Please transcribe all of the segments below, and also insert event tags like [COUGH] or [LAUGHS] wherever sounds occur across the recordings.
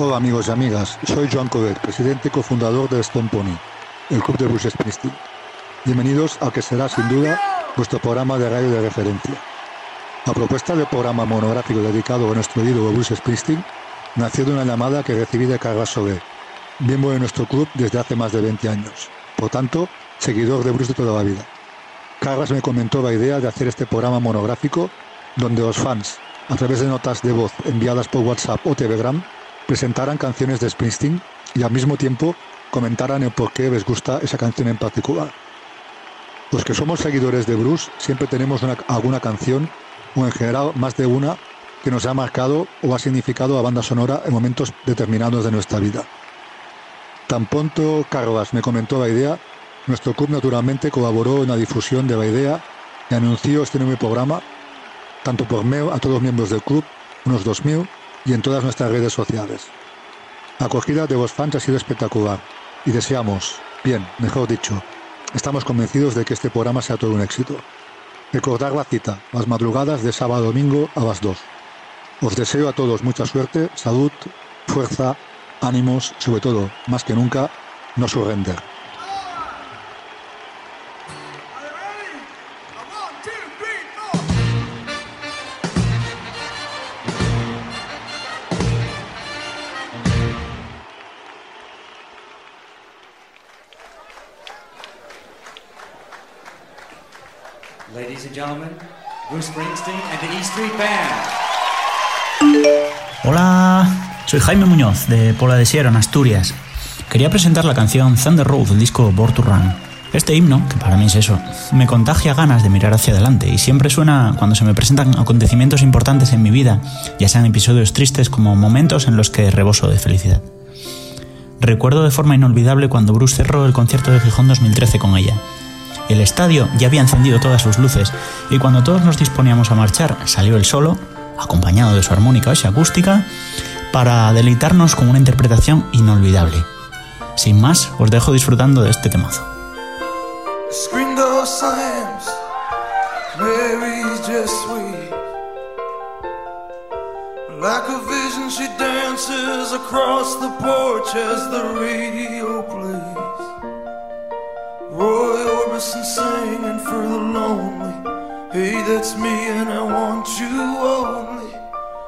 Hola amigos y amigas, soy Joan Covet, presidente y cofundador de Stone Pony, el club de Bruce Springsteen. Bienvenidos al que será sin duda vuestro programa de radio de referencia. La propuesta del programa monográfico dedicado a nuestro ídolo Bruce Springsteen nació de una llamada que recibí de Carlos Soler, miembro de nuestro club desde hace más de 20 años, por tanto, seguidor de Bruce de toda la vida. Carlos me comentó la idea de hacer este programa monográfico donde los fans, a través de notas de voz enviadas por WhatsApp o Telegram, presentaran canciones de Springsteen y al mismo tiempo comentaran el por qué les gusta esa canción en particular. Los que somos seguidores de Bruce siempre tenemos alguna canción, o en general más de una, que nos ha marcado o ha significado a banda sonora en momentos determinados de nuestra vida. Tan pronto Carlos me comentó la idea, nuestro club naturalmente colaboró en la difusión de la idea y anunció este nuevo programa, tanto por mail a todos los miembros del club, unos 2.000, y en todas nuestras redes sociales. La acogida de los fans ha sido espectacular y deseamos, bien, mejor dicho, estamos convencidos de que este programa sea todo un éxito. Recordar la cita, las madrugadas de sábado a domingo a las 2. Os deseo a todos mucha suerte, salud, fuerza, ánimos, sobre todo, más que nunca, no surrender. Gentlemen, Bruce Springsteen and the E Street Band. Hola, soy Jaime Muñoz de Pola de Siero, en Asturias. Quería presentar la canción Thunder Road del disco Born to Run. Este himno, que para mí es eso, me contagia ganas de mirar hacia adelante y siempre suena cuando se me presentan acontecimientos importantes en mi vida, ya sean episodios tristes como momentos en los que reboso de felicidad. Recuerdo de forma inolvidable cuando Bruce cerró el concierto de Gijón 2013 con ella. El estadio ya había encendido todas sus luces y cuando todos nos disponíamos a marchar salió el solo, acompañado de su armónica y acústica, para deleitarnos con una interpretación inolvidable. Sin más, os dejo disfrutando de este temazo. Roy Orbison singing for the lonely. Hey, that's me, and I want you only.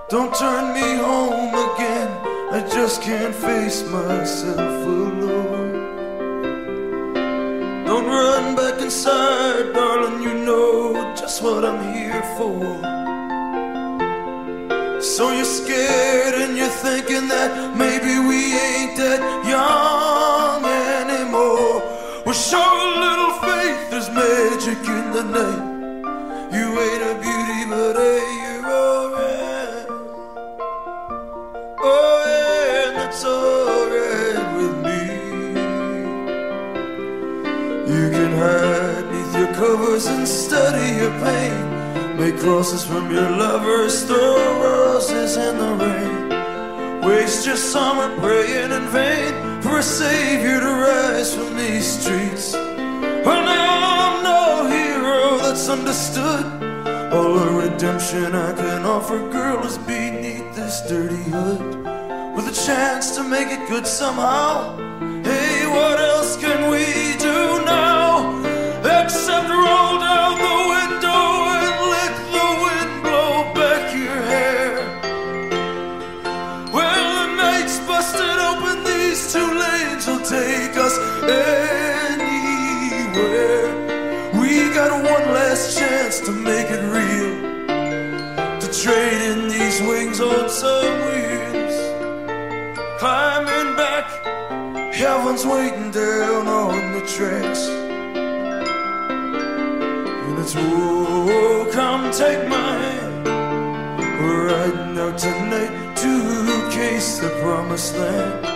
Don't turn me home again. I just can't face myself alone. Don't run back inside, darling. You know just what I'm here for. So you're scared and you're thinking that maybe we ain't that young. Well, show a little faith, there's magic in the name. You ain't a beauty, but hey, you're alright. Oh, yeah, and that's alright with me. You can hide neath your covers and study your pain. Make crosses from your lovers, throw roses in the rain. Waste your summer praying in vain for a savior to rise from these streets. Well, now I'm no hero that's understood. All the redemption I can offer, girl, is beneath this dirty hood. With a chance to make it good somehow. Hey, what else can we do now? Heaven's waiting down on the tracks. And it's whoa, come take my hand. We're riding out tonight to case the promised land.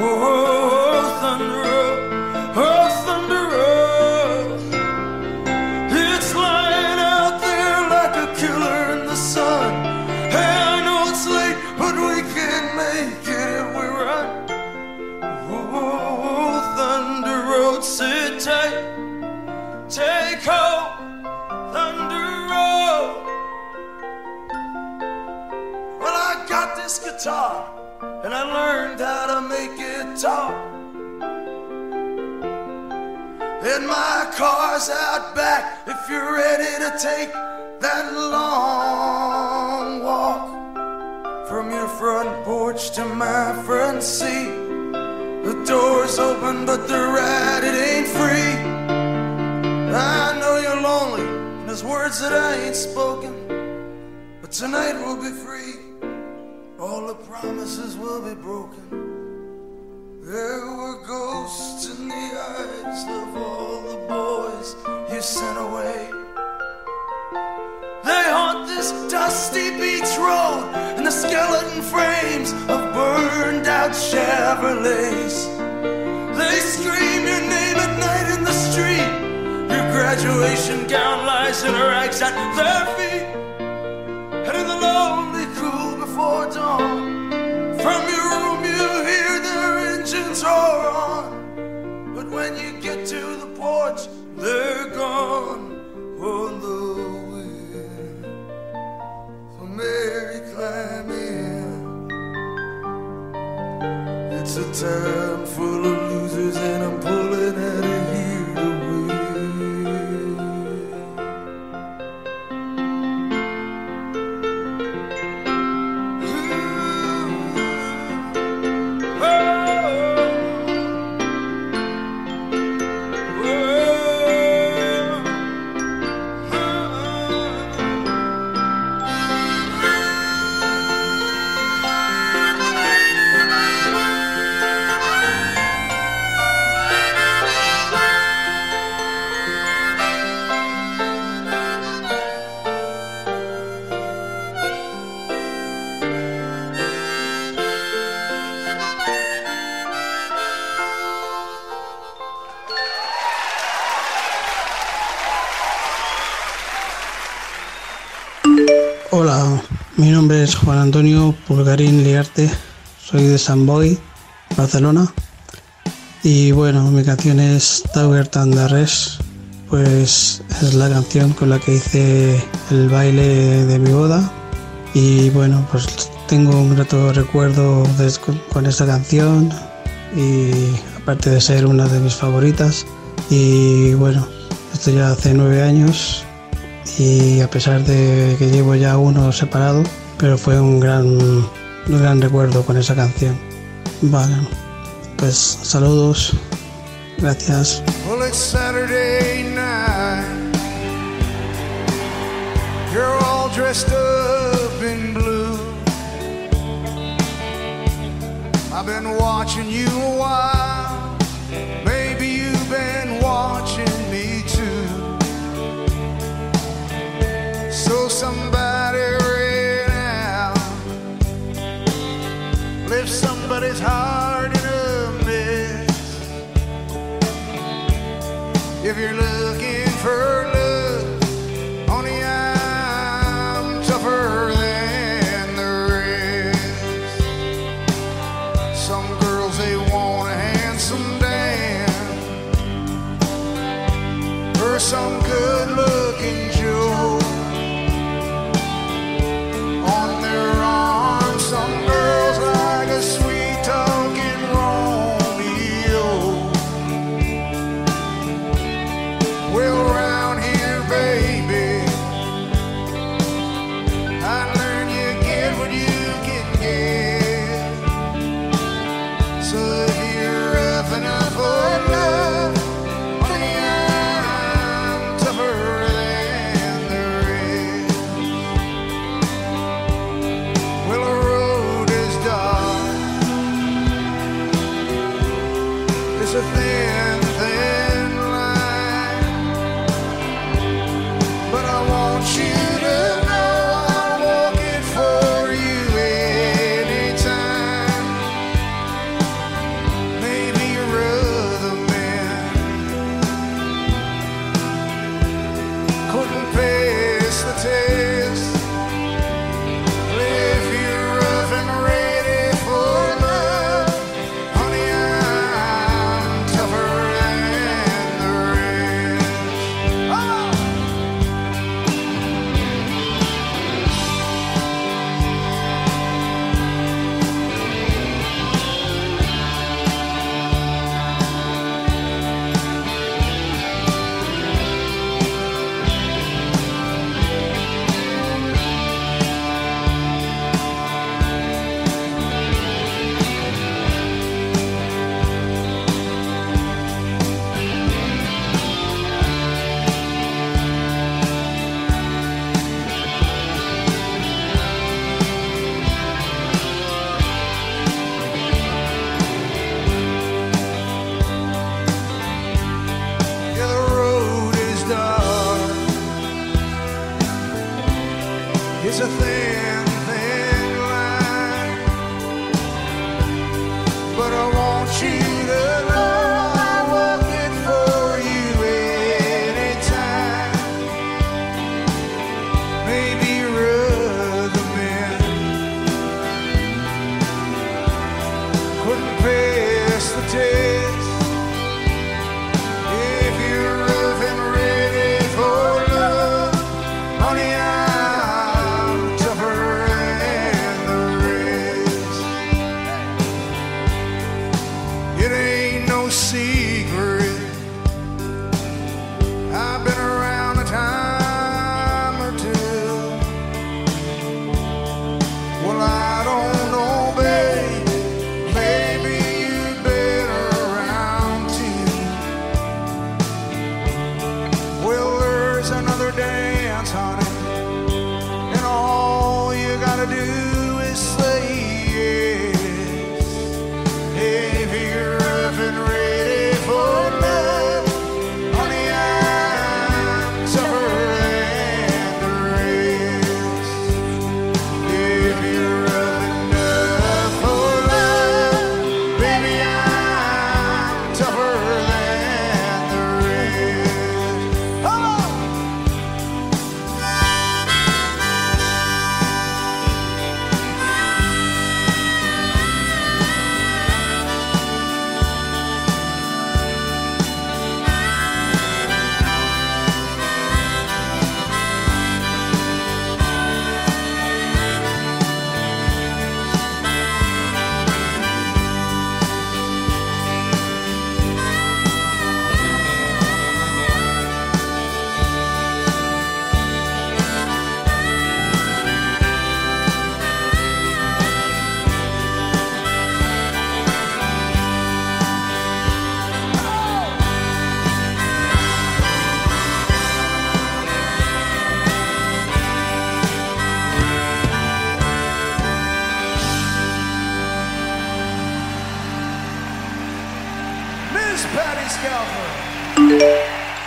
Oh, thunder guitar and I learned how to make it talk. And my car's out back if you're ready to take that long walk from your front porch to my front seat. The door's open, but the ride it ain't free. I know you're lonely, and there's words that I ain't spoken, but tonight we'll be free. All the promises will be broken. There were ghosts in the eyes of all the boys you sent away. They haunt this dusty beach road and the skeleton frames of burned out Chevrolets. They scream your name at night in the street. Your graduation gown lies in rags at their feet. Antonio Pulgarín Liarte, soy de San Boy, Barcelona. Y bueno, mi canción es Tower Tandarres, pues es la canción con la que hice el baile de mi boda. Y bueno, pues tengo un grato recuerdo con esta canción y aparte de ser una de mis favoritas. Y bueno, esto ya hace nueve años y a pesar de que llevo ya uno separado, pero fue un gran, un gran recuerdo con esa canción. Vale, pues saludos, gracias. Well, it's Saturday night. You're all dressed up in blue. I've been watching you a while. Maybe you've been watching me too. So somebody somebody's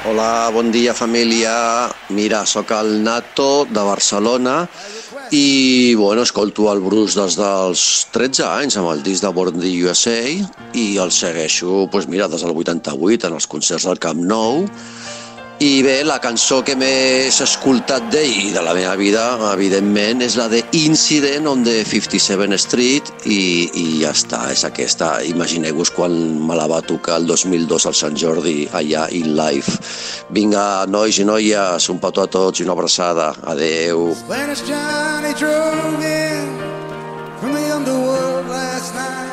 Hola, bon dia família. Mira, sóc el Nato de Barcelona i bueno, escolto el Bruce des dels 13 anys amb el disc de Born the USA i el segueixo pues mira, des del 88 en els concerts del Camp Nou i bé, la cançó que més he escoltat d'ell i de la meva vida, evidentment, és la de Incident on the 57 Street i, i ja està, és aquesta. Imagineu-vos quan me la va tocar el 2002 al Sant Jordi allà in live. Vinga, nois i noies, un petó a tots i una abraçada. Adeu. Johnny drove in from the underworld last night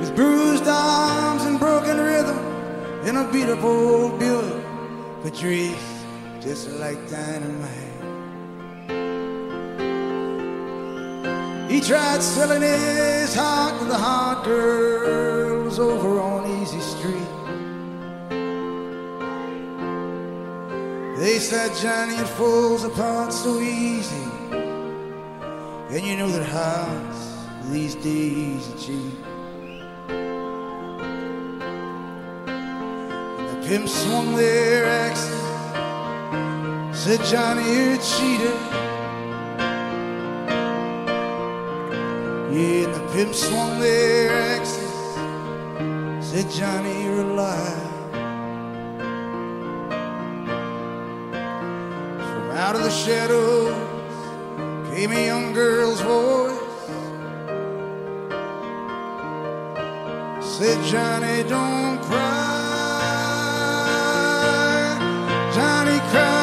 with bruised arms and broken rhythm in a beautiful Buick. Patrice, just like dynamite. He tried selling his heart to the hot girls over on Easy Street. They said Johnny it falls apart so easy. And you know that hearts these days are cheap. Swung their axes. Said Johnny, you're a cheater. Yeah, and the pimp swung their axes. Said Johnny, you're a liar. From out of the shadows came a young girl's voice. Said, Johnny, don't cry. Johnny cried,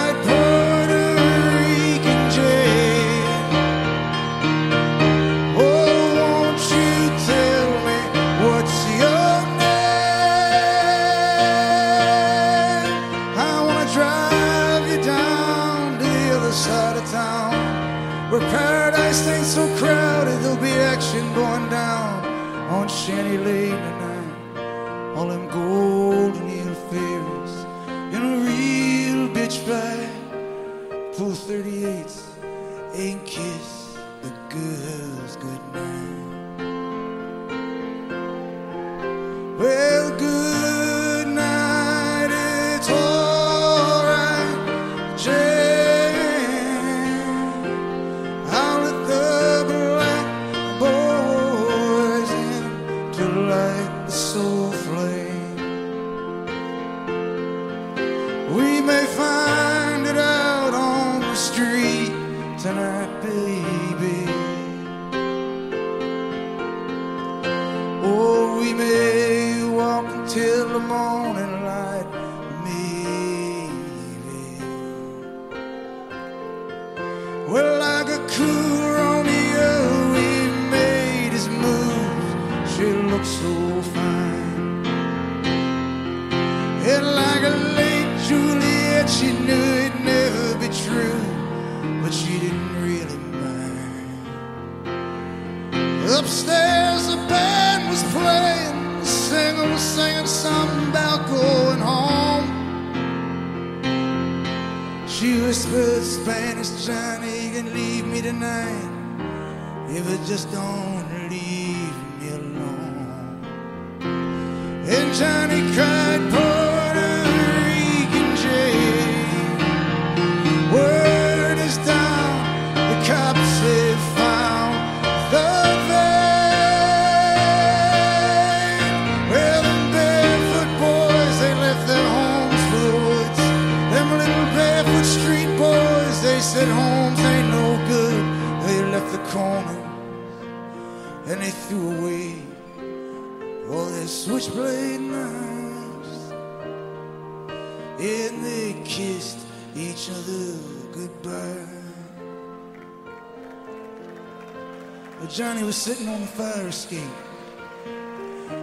Johnny was sitting on the fire escape,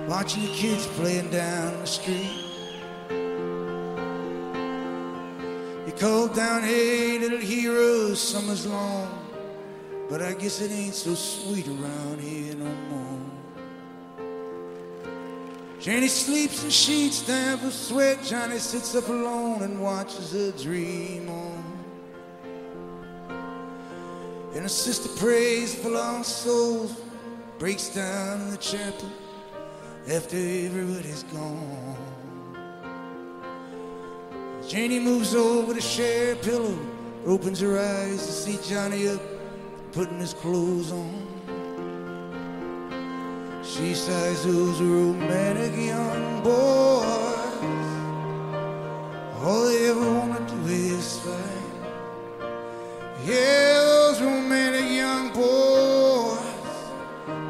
watching the kids playing down the street. You called down, hey, little heroes, summer's long. But I guess it ain't so sweet around here no more. Janie sleeps in sheets damp with sweat. Johnny sits up alone and watches her dream on. And a sister prays for lost souls, breaks down in the chapel after everybody's gone. Janie moves over to share a pillow, opens her eyes to see Johnny up, putting his clothes on. She sighs those romantic young boys. All they ever wanna do is fight. Yeah, those romantic young boys.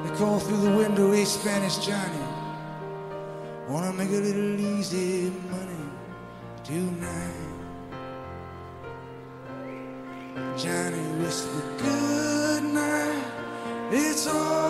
They call through the window, hey, Spanish Johnny. Wanna make a little easy money tonight. Johnny whispered, Good night, it's alright,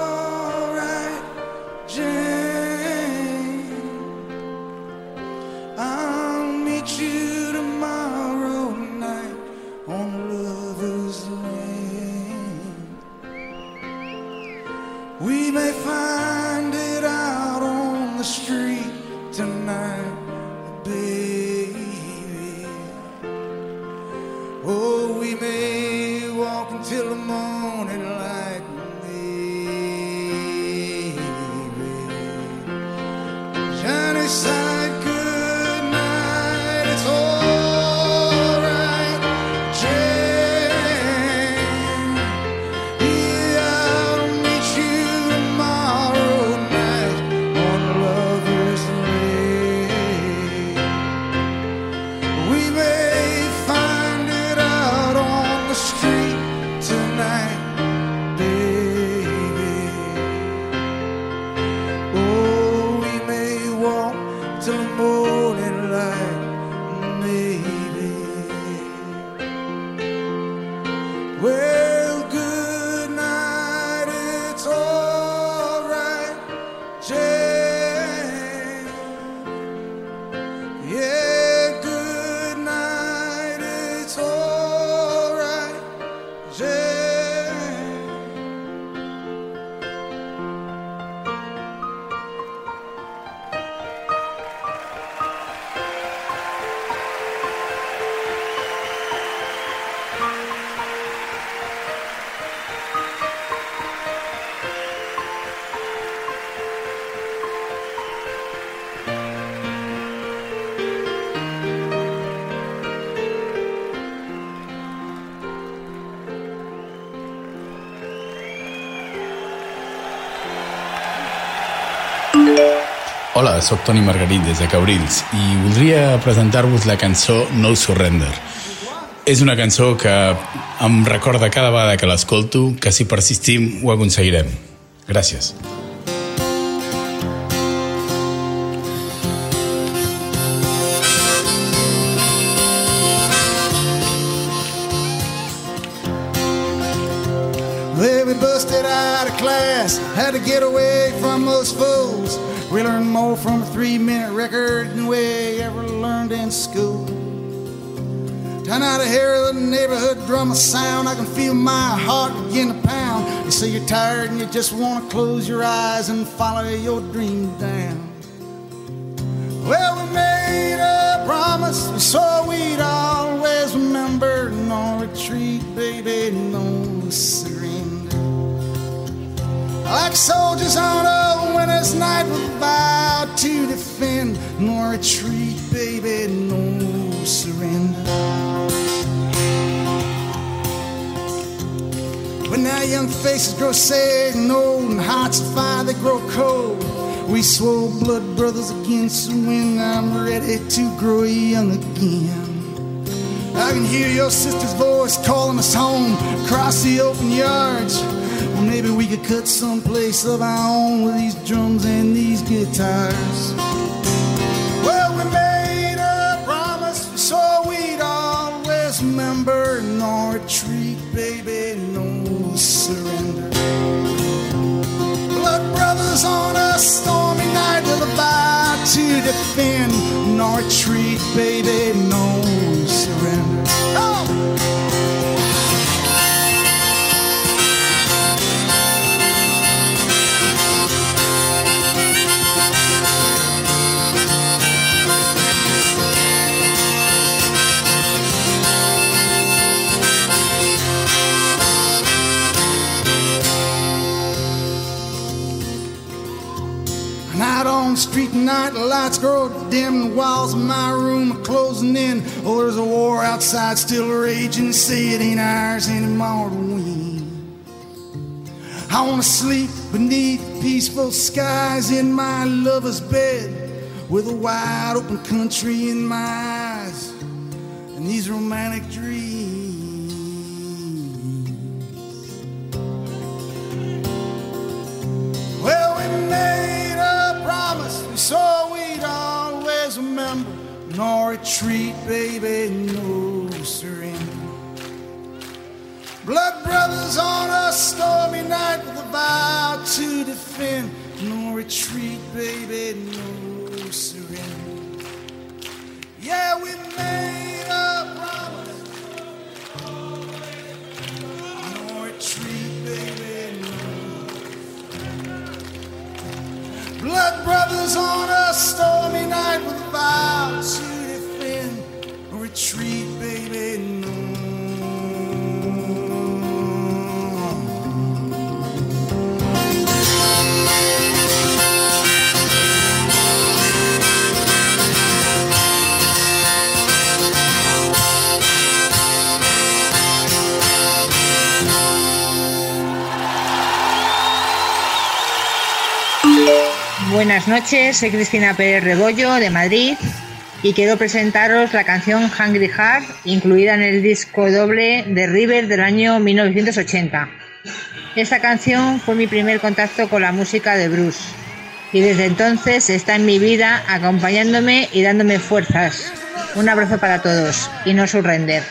Hola, sóc Toni Margarit des de Cabrils i voldria presentar-vos la cançó No Surrender. És una cançó que em recorda cada vegada que l'escolto que si persistim ho aconseguirem. Gràcies. We busted out of class, had to get away from a three minute record than we ever learned in school. Turn out to hear the neighborhood drummer sound, I can feel my heart begin to pound. You say you're tired and you just want to close your eyes and follow your dream down. Well, we made a promise, we swore we'd always remember. No retreat, baby, no surrender. Like soldiers on a winter's night, vowed to defend. No retreat, baby, no surrender. When our young faces grow sad and old and hearts of fire they grow cold, we swore blood brothers against the wind. I'm ready to grow young again. I can hear your sister's voice calling us home across the open yards. Well, maybe we could cut someplace of our own with these drums and these guitars. Well, we made a promise, swore we'd always remember. No retreat, baby, no surrender. Blood brothers on a stormy night with a vow to defend. No retreat, baby, the lights grow dim, the walls of my room are closing in. Oh, there's a war outside still raging, say it ain't ours anymore to win. I wanna sleep beneath peaceful skies in my lover's bed with a wide open country in my eyes and these romantic dreams. Well, we made swore we'd always remember. No retreat, baby, no surrender. Blood brothers on a stormy night with a vow to defend. No retreat, baby, no surrender. Yeah, we made a promise. Blood brothers on a stormy night with a vow to defend. Retreat, Buenas noches, soy Cristina Pérez Rebollo de Madrid y quiero presentaros la canción Hungry Heart, incluida en el disco doble de River del año 1980. Esta canción fue mi primer contacto con la música de Bruce y desde entonces está en mi vida acompañándome y dándome fuerzas. Un abrazo para todos y no surrender.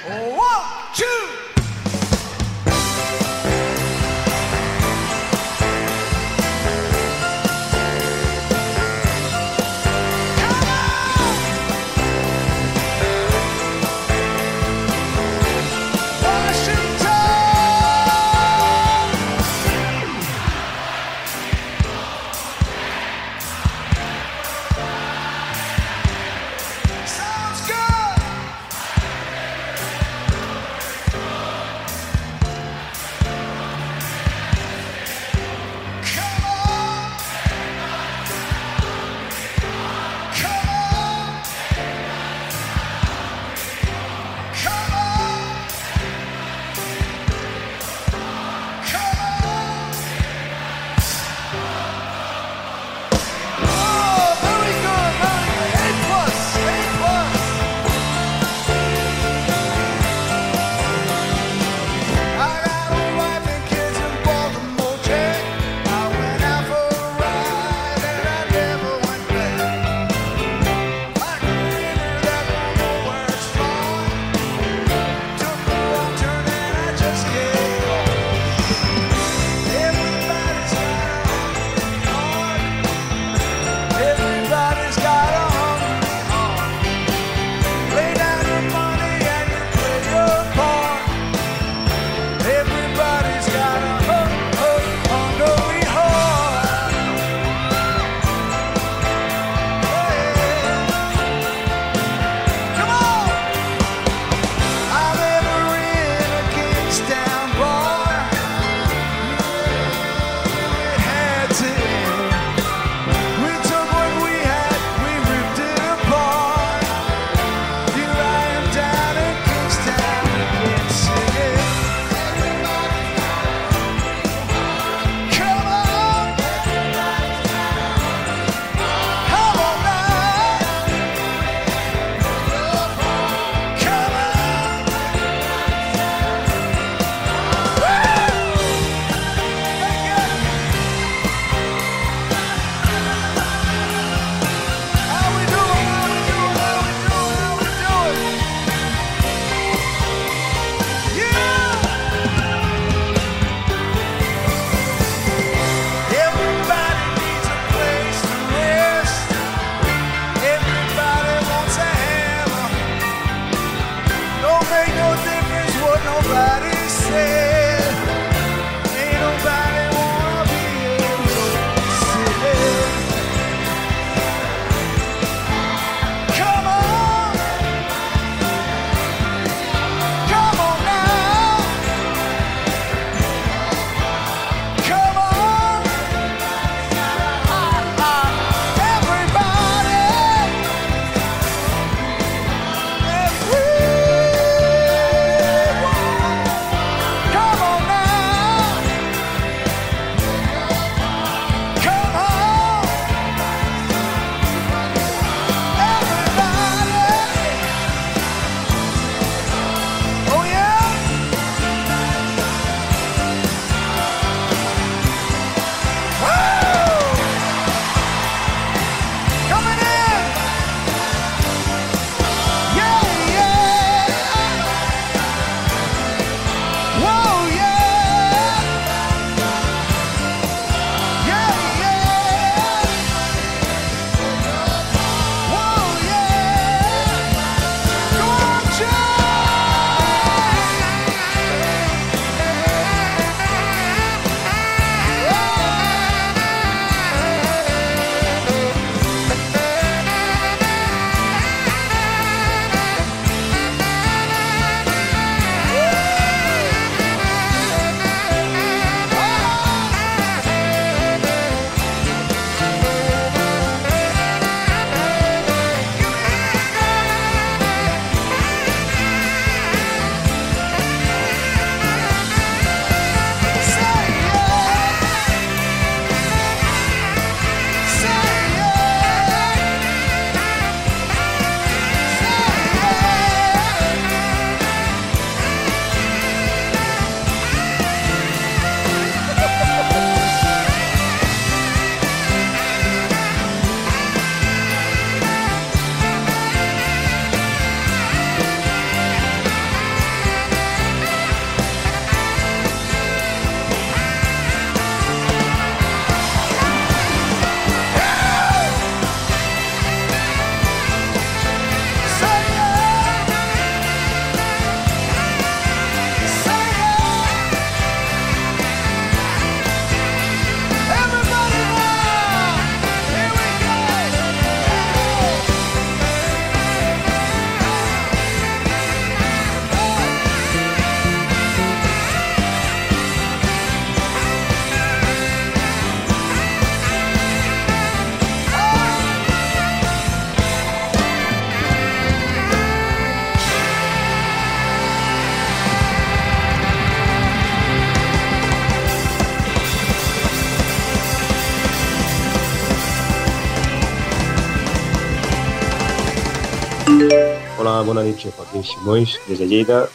Nit, soy Joaquín Simois, desde Lleida.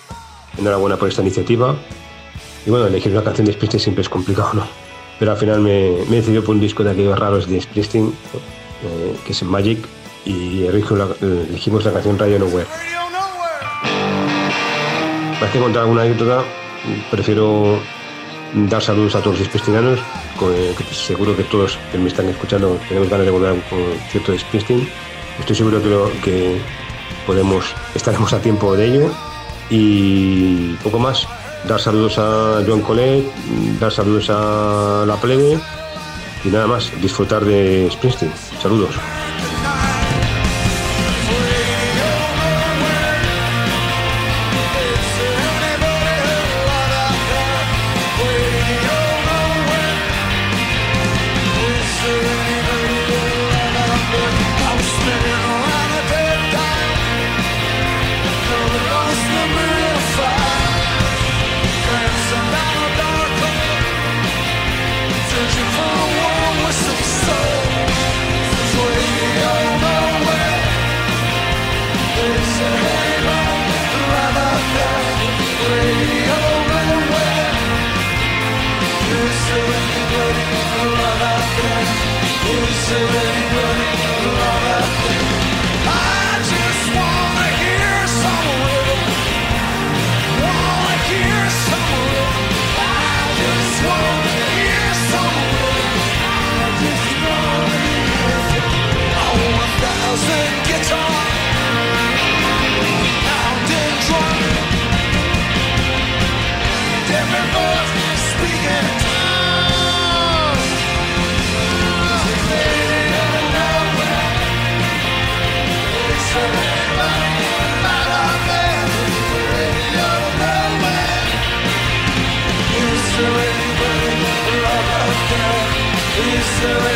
Enhorabuena por esta iniciativa. Y bueno, elegir una canción de Springsteen siempre es complicado, ¿no? Pero al final me, me he decidido por un disco de aquellos raros de Springsteen, eh, que es Magic, y elegimos la, canción Radio Nowhere. Más que contar alguna anécdota, prefiero dar saludos a todos los springsteen que seguro que todos que me están escuchando tenemos ganas de volver a un concierto de Springsteen. Estoy seguro que, que podemos, estaremos a tiempo de ello. Y poco más. Dar saludos a Joan Colet, dar saludos a la plebe y nada más, disfrutar de Springsteen. Saludos. Listen. so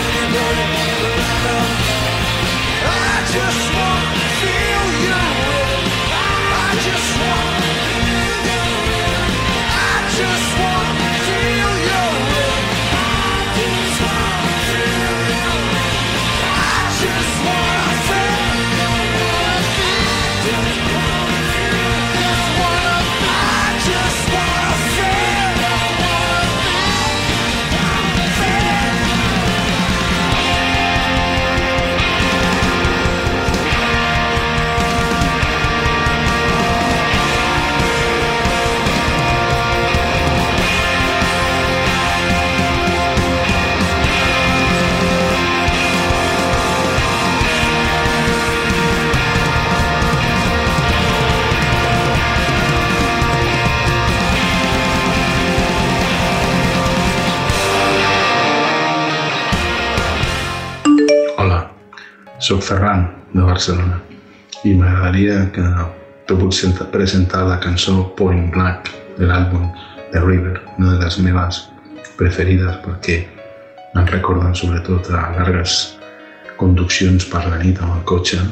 Soc Ferran, de Barcelona, i m'agradaria que te puc presentar la cançó Point Black de l'àlbum The River, una de les meves preferides perquè em recorden sobretot a llargues conduccions per la nit amb el cotxe,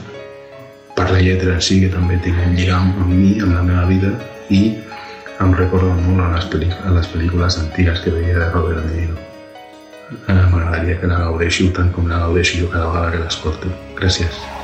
per la lletra si, que també tinc un lligam amb mi, amb la meva vida, i em recorda molt a les, a les pel·lícules antigues que veia de Robert De Niro. Eh, M'agradaria que la gaudéssiu tant com la gaudeixo jo cada vegada que l'escolto. Gràcies.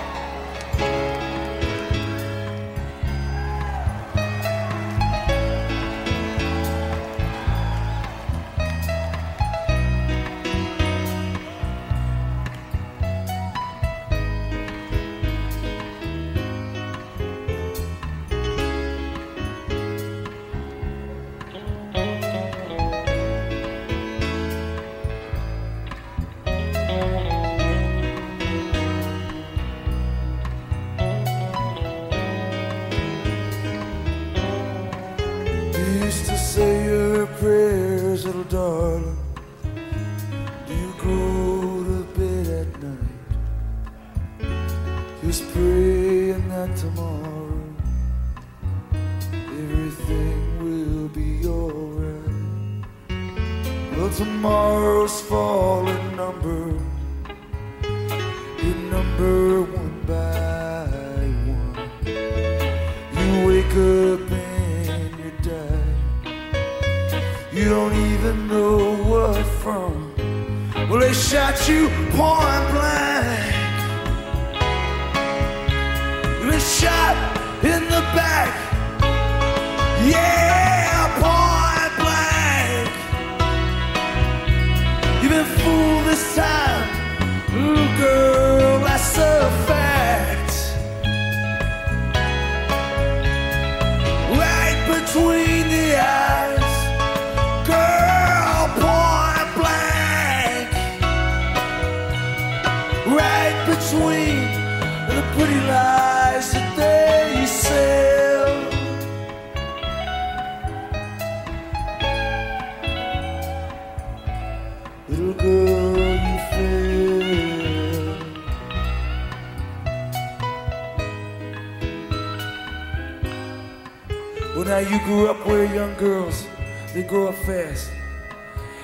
Well, now you grew up where young girls, they grow up fast.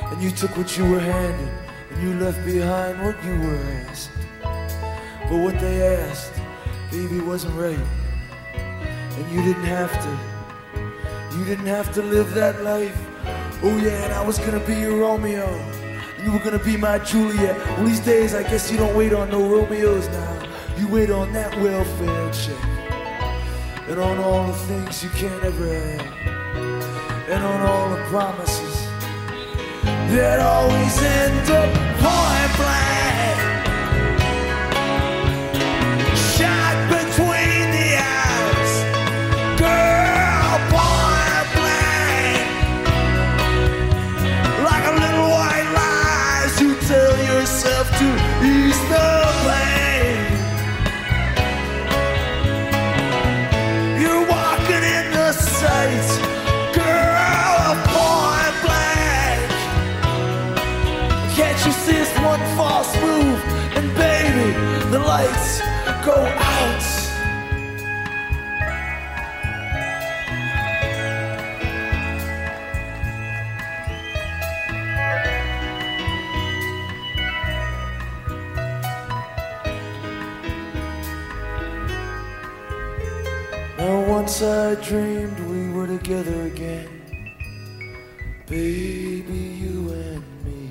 And you took what you were handed, and you left behind what you were asked. But what they asked, baby, wasn't right. And you didn't have to. You didn't have to live that life. Oh yeah, and I was gonna be your Romeo. And you were gonna be my Juliet. Well, these days, I guess you don't wait on no Romeos now. You wait on that welfare check. And on all the things you can't ever have. And on all the promises that always end up point blank. Once I dreamed we were together again. Baby, you and me.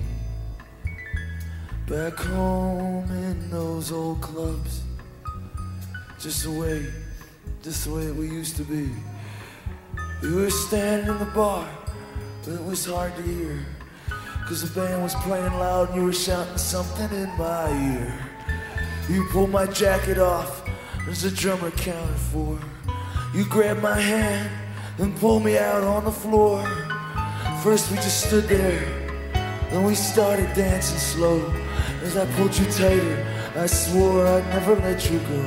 Back home in those old clubs. Just the way, just the way we used to be. We were standing in the bar, but it was hard to hear. Cause the band was playing loud and you were shouting something in my ear. You pulled my jacket off, there's a drummer counted for. You grabbed my hand and pulled me out on the floor. First we just stood there, then we started dancing slow. As I pulled you tighter, I swore I'd never let you go.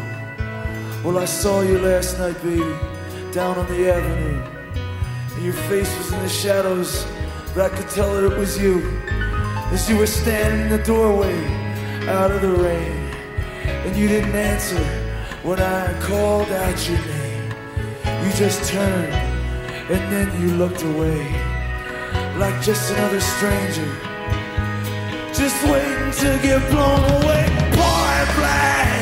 Well, I saw you last night, baby, down on the avenue. And your face was in the shadows, but I could tell that it was you. As you were standing in the doorway, out of the rain. And you didn't answer when I called out your name. You just turned, and then you looked away. Like just another stranger. Just waiting to get blown away. Point blank.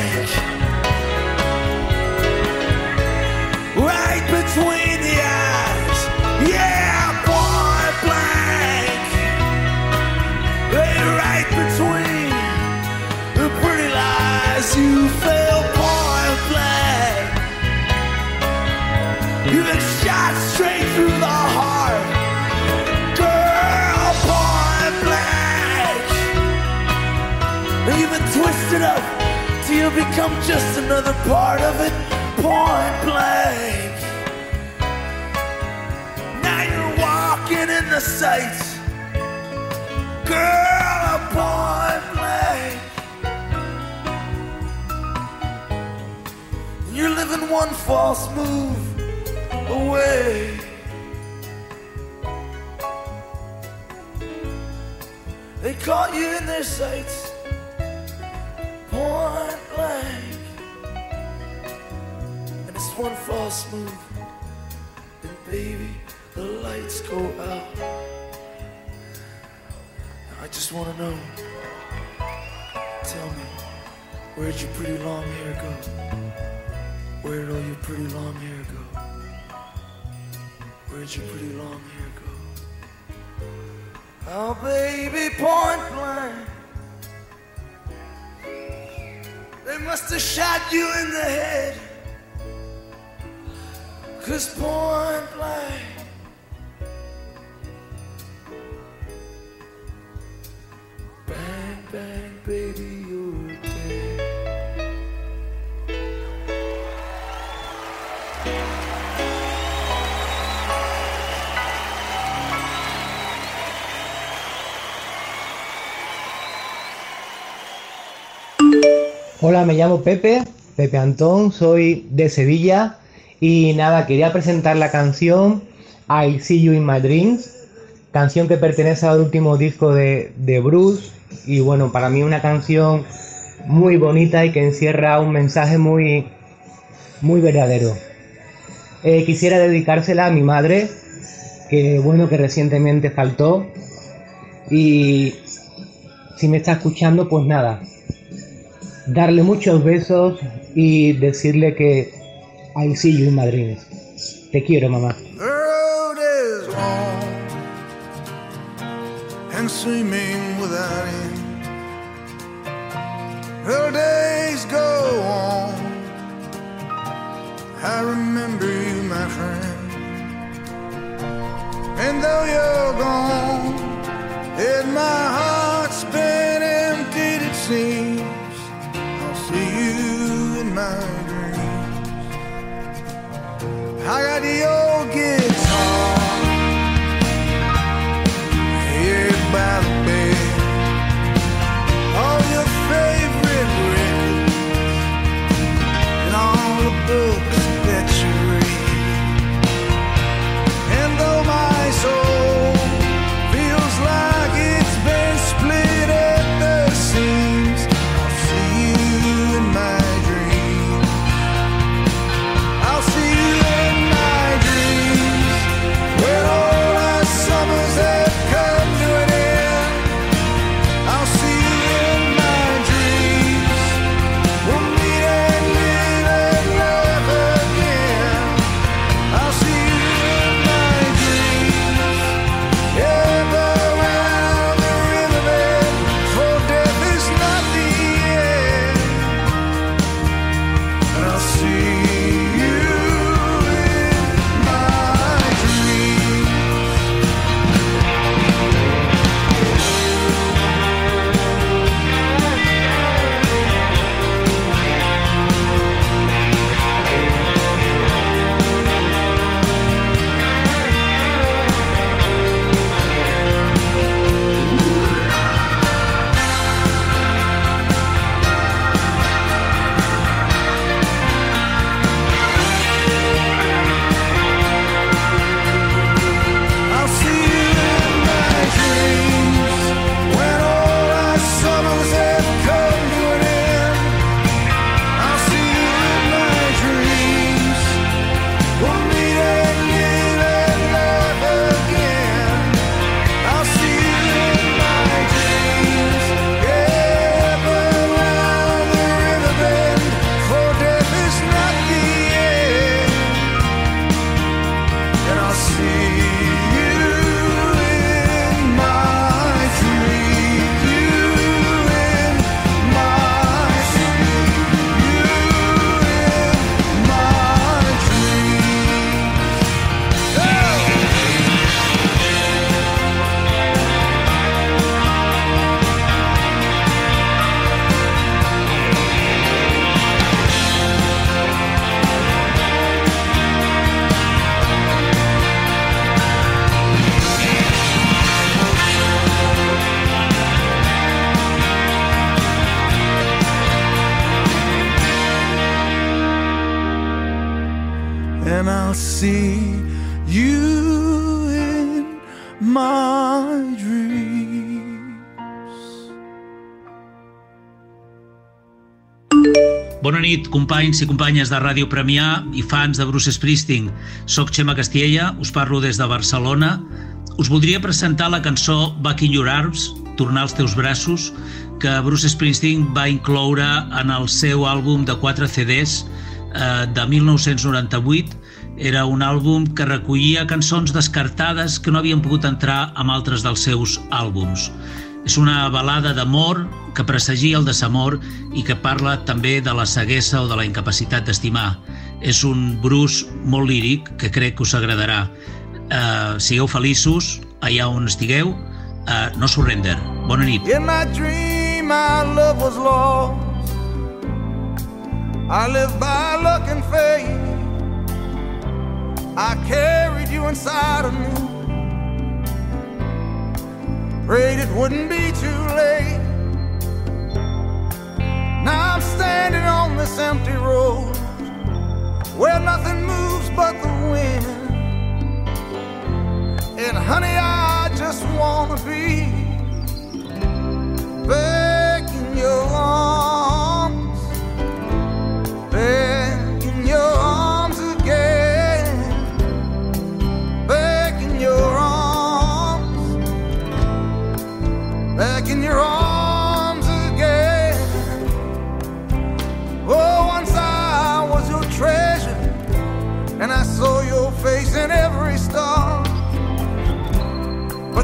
You become just another part of it. Point blank. Now you're walking in the sights. Girl, a point blank. You're living one false move away. They caught you in their sights, point blank. And it's one false move, and baby, the lights go out. I just wanna know. Tell me, where'd your pretty long hair go? Where'd all your pretty long hair go? Where'd your pretty long hair go? Oh, baby, point blank. Must have shot you in the head. Cause point blank. Bang, bang, baby, Hola, me llamo Pepe, Pepe Antón, soy de Sevilla. Y nada, quería presentar la canción I See You in My Dreams, canción que pertenece al último disco de, de Bruce. Y bueno, para mí una canción muy bonita y que encierra un mensaje muy, muy verdadero. Eh, quisiera dedicársela a mi madre, que bueno, que recientemente faltó. Y si me está escuchando, pues nada, darle muchos besos y decirle que I see you in dreams. Te quiero, mamá. And seeming without end. The days go on. I remember you, my friend. And though you're gone, and my heart's been I Bona nit, companys i companyes de Ràdio Premià i fans de Bruce Springsteen. Soc Xema Castiella, us parlo des de Barcelona. Us voldria presentar la cançó Back in Your Arms, Tornar als teus braços, que Bruce Springsteen va incloure en el seu àlbum de 4 CDs eh, de 1998. Era un àlbum que recollia cançons descartades que no havien pogut entrar amb altres dels seus àlbums. És una balada d'amor que presagia el desamor i que parla també de la ceguesa o de la incapacitat d'estimar. És un Bruce molt líric que crec que us agradarà. Uh, sigueu feliços allà on estigueu. Uh, no surrender. Bona nit. In my dream, my love was lost. I lived by luck and faith. I carried you inside of me. Prayed it wouldn't be too late. Now I'm standing on this empty road where nothing moves but the wind. And honey, I just wanna be back in your arms,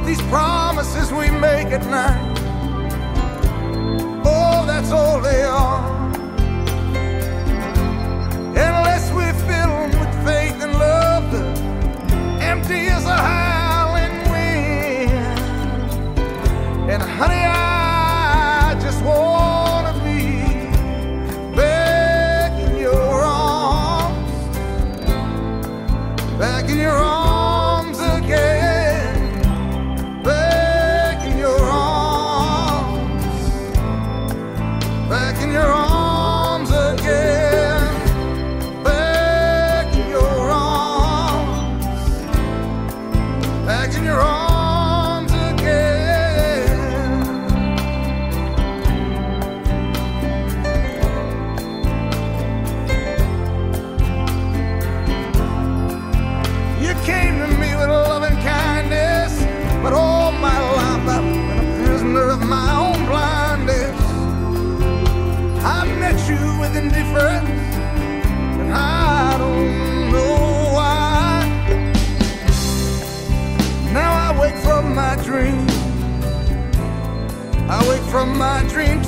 these promises we make at night, oh, that's all they are. Unless we fill 'em with faith and love, they're empty as a howling And honey, I just wanna be back in your arms, back in your arms my dream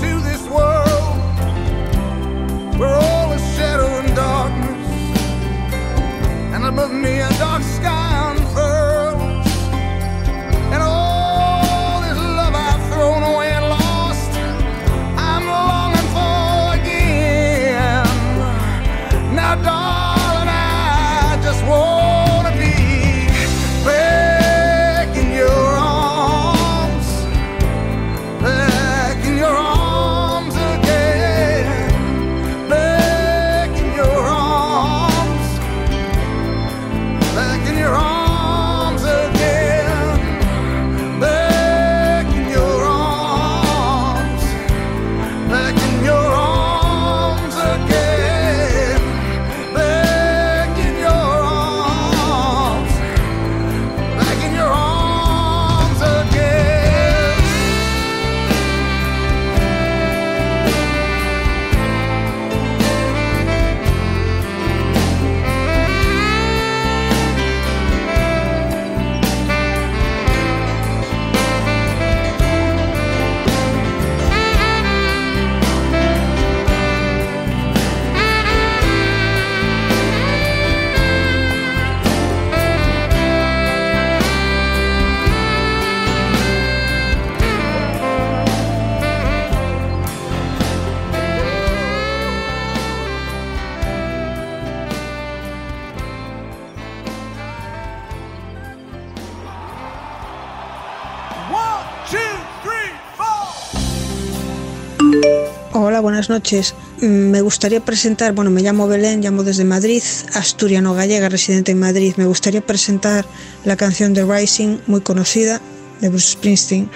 buenas noches. Mm, Me gustaría presentar, bueno, me llamo Belén, llamo desde Madrid, asturiano-gallega, residente en Madrid. Me gustaría presentar la canción de Rising, muy conocida, de Bruce Springsteen.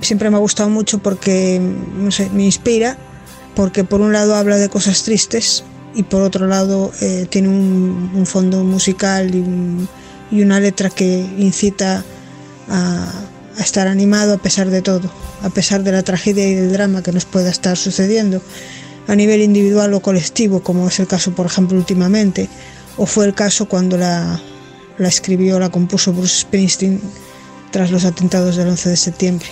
Siempre me ha gustado mucho porque, me inspira porque por un lado habla de cosas tristes y por otro lado eh, tiene un, fondo musical y, una letra que incita a, a, estar animado a pesar de todo, a pesar de la tragedia y del drama que nos pueda estar sucediendo a nivel individual o colectivo, como es el caso, por ejemplo, últimamente, o fue el caso cuando la, la escribió, la compuso Bruce Springsteen tras los atentados del 11 de septiembre.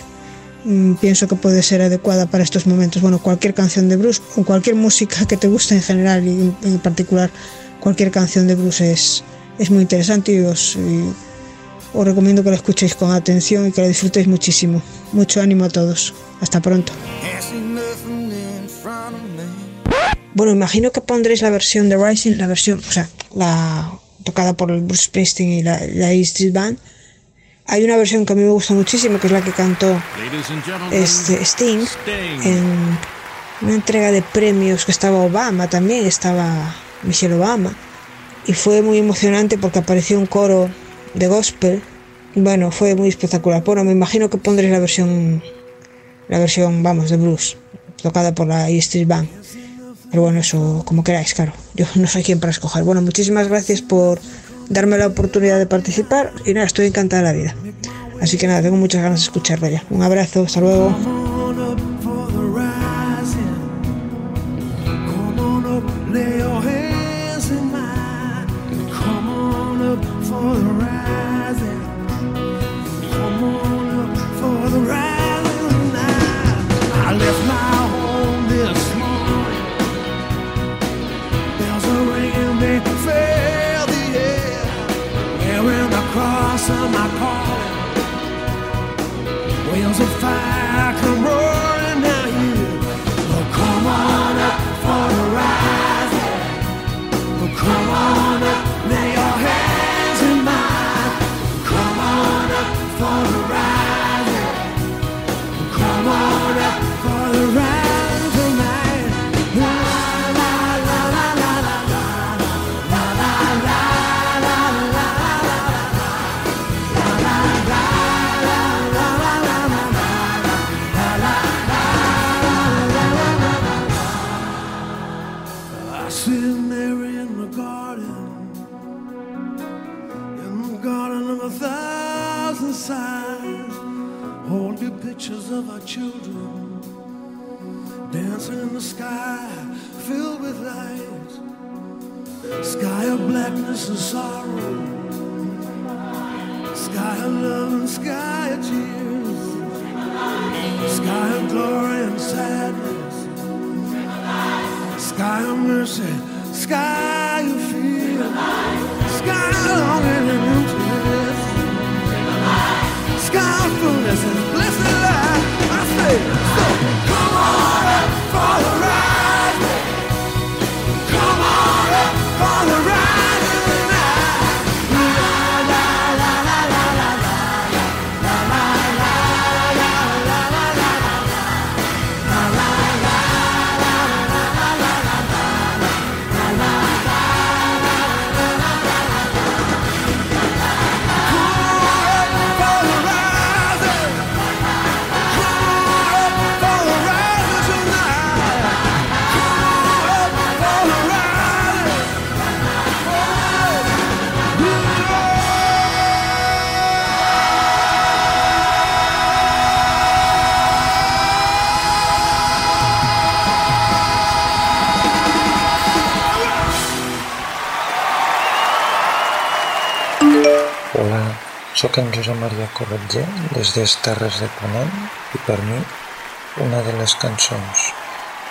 Mm, pienso que puede ser adecuada para estos momentos. Bueno, cualquier canción de Bruce o cualquier música que te guste en general y en particular cualquier canción de Bruce es, es muy interesante y os, y os recomiendo que la escuchéis con atención y que la disfrutéis muchísimo. Mucho ánimo a todos. Hasta pronto. Bueno, imagino que pondréis la versión de Rising, la versión, o sea, la tocada por el Bruce Springsteen y la, la E Street Band. Hay una versión que a mí me gusta muchísimo, que es la que cantó este Sting, en una entrega de premios que estaba Obama también, estaba Michelle Obama. Y fue muy emocionante porque apareció un coro de gospel. Bueno, fue muy espectacular. Bueno, me imagino que pondréis la versión, la versión, vamos, de blues, tocada por la E Street Band. Pero bueno, eso como queráis, claro. Yo [LAUGHS] no soy quien para escoger. Bueno, muchísimas gracias por darme la oportunidad de participar y nada, estoy encantada de la vida. Así que nada, tengo muchas ganas de escucharlo ya. Un abrazo, hasta luego. And sky of tears, sky of glory and sadness. Sky of mercy, sky of fear, sky of longing and emptiness, sky of fullness and blessed. I say, sóc en Josep Maria Corretger des de Terres de Ponent i per mi una de les cançons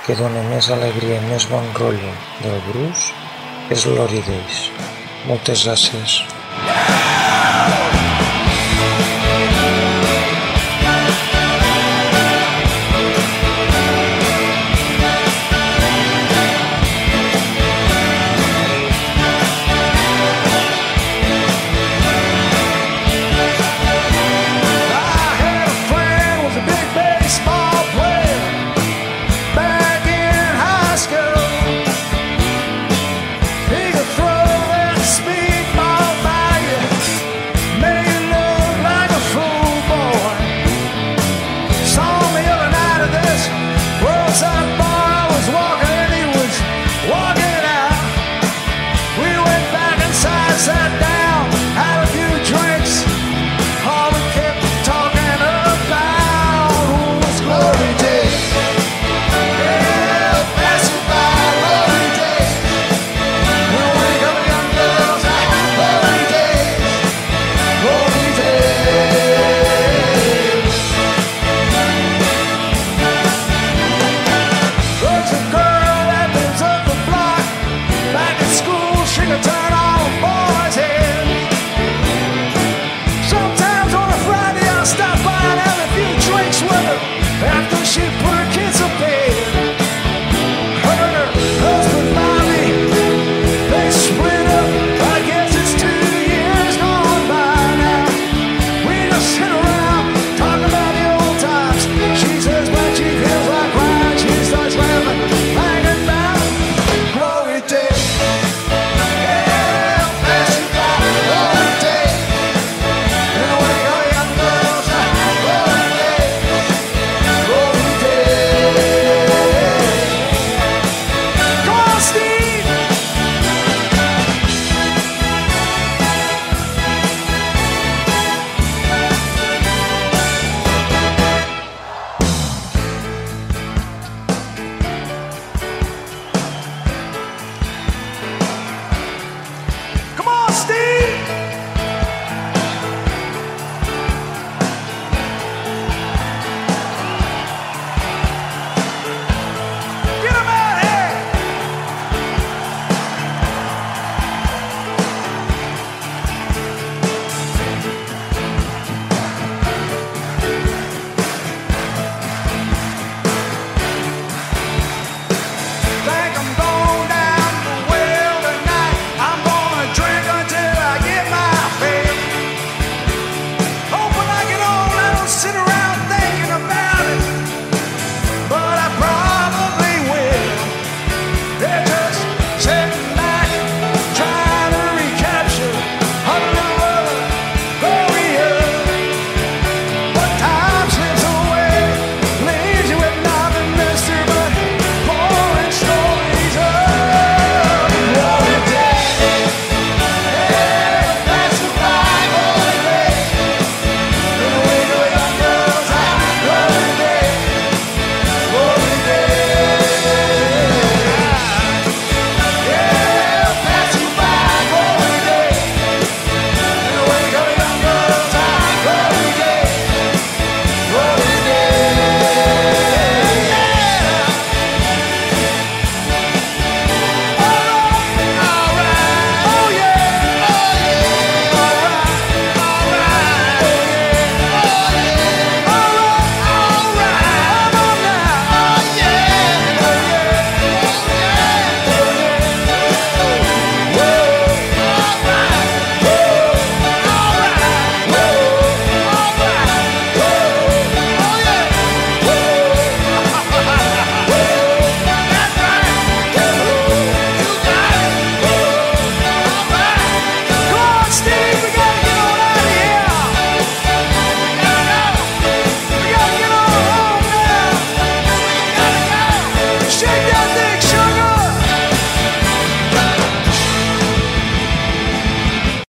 que dona més alegria i més bon rotllo del Bruce és l'Holidays. Moltes gràcies.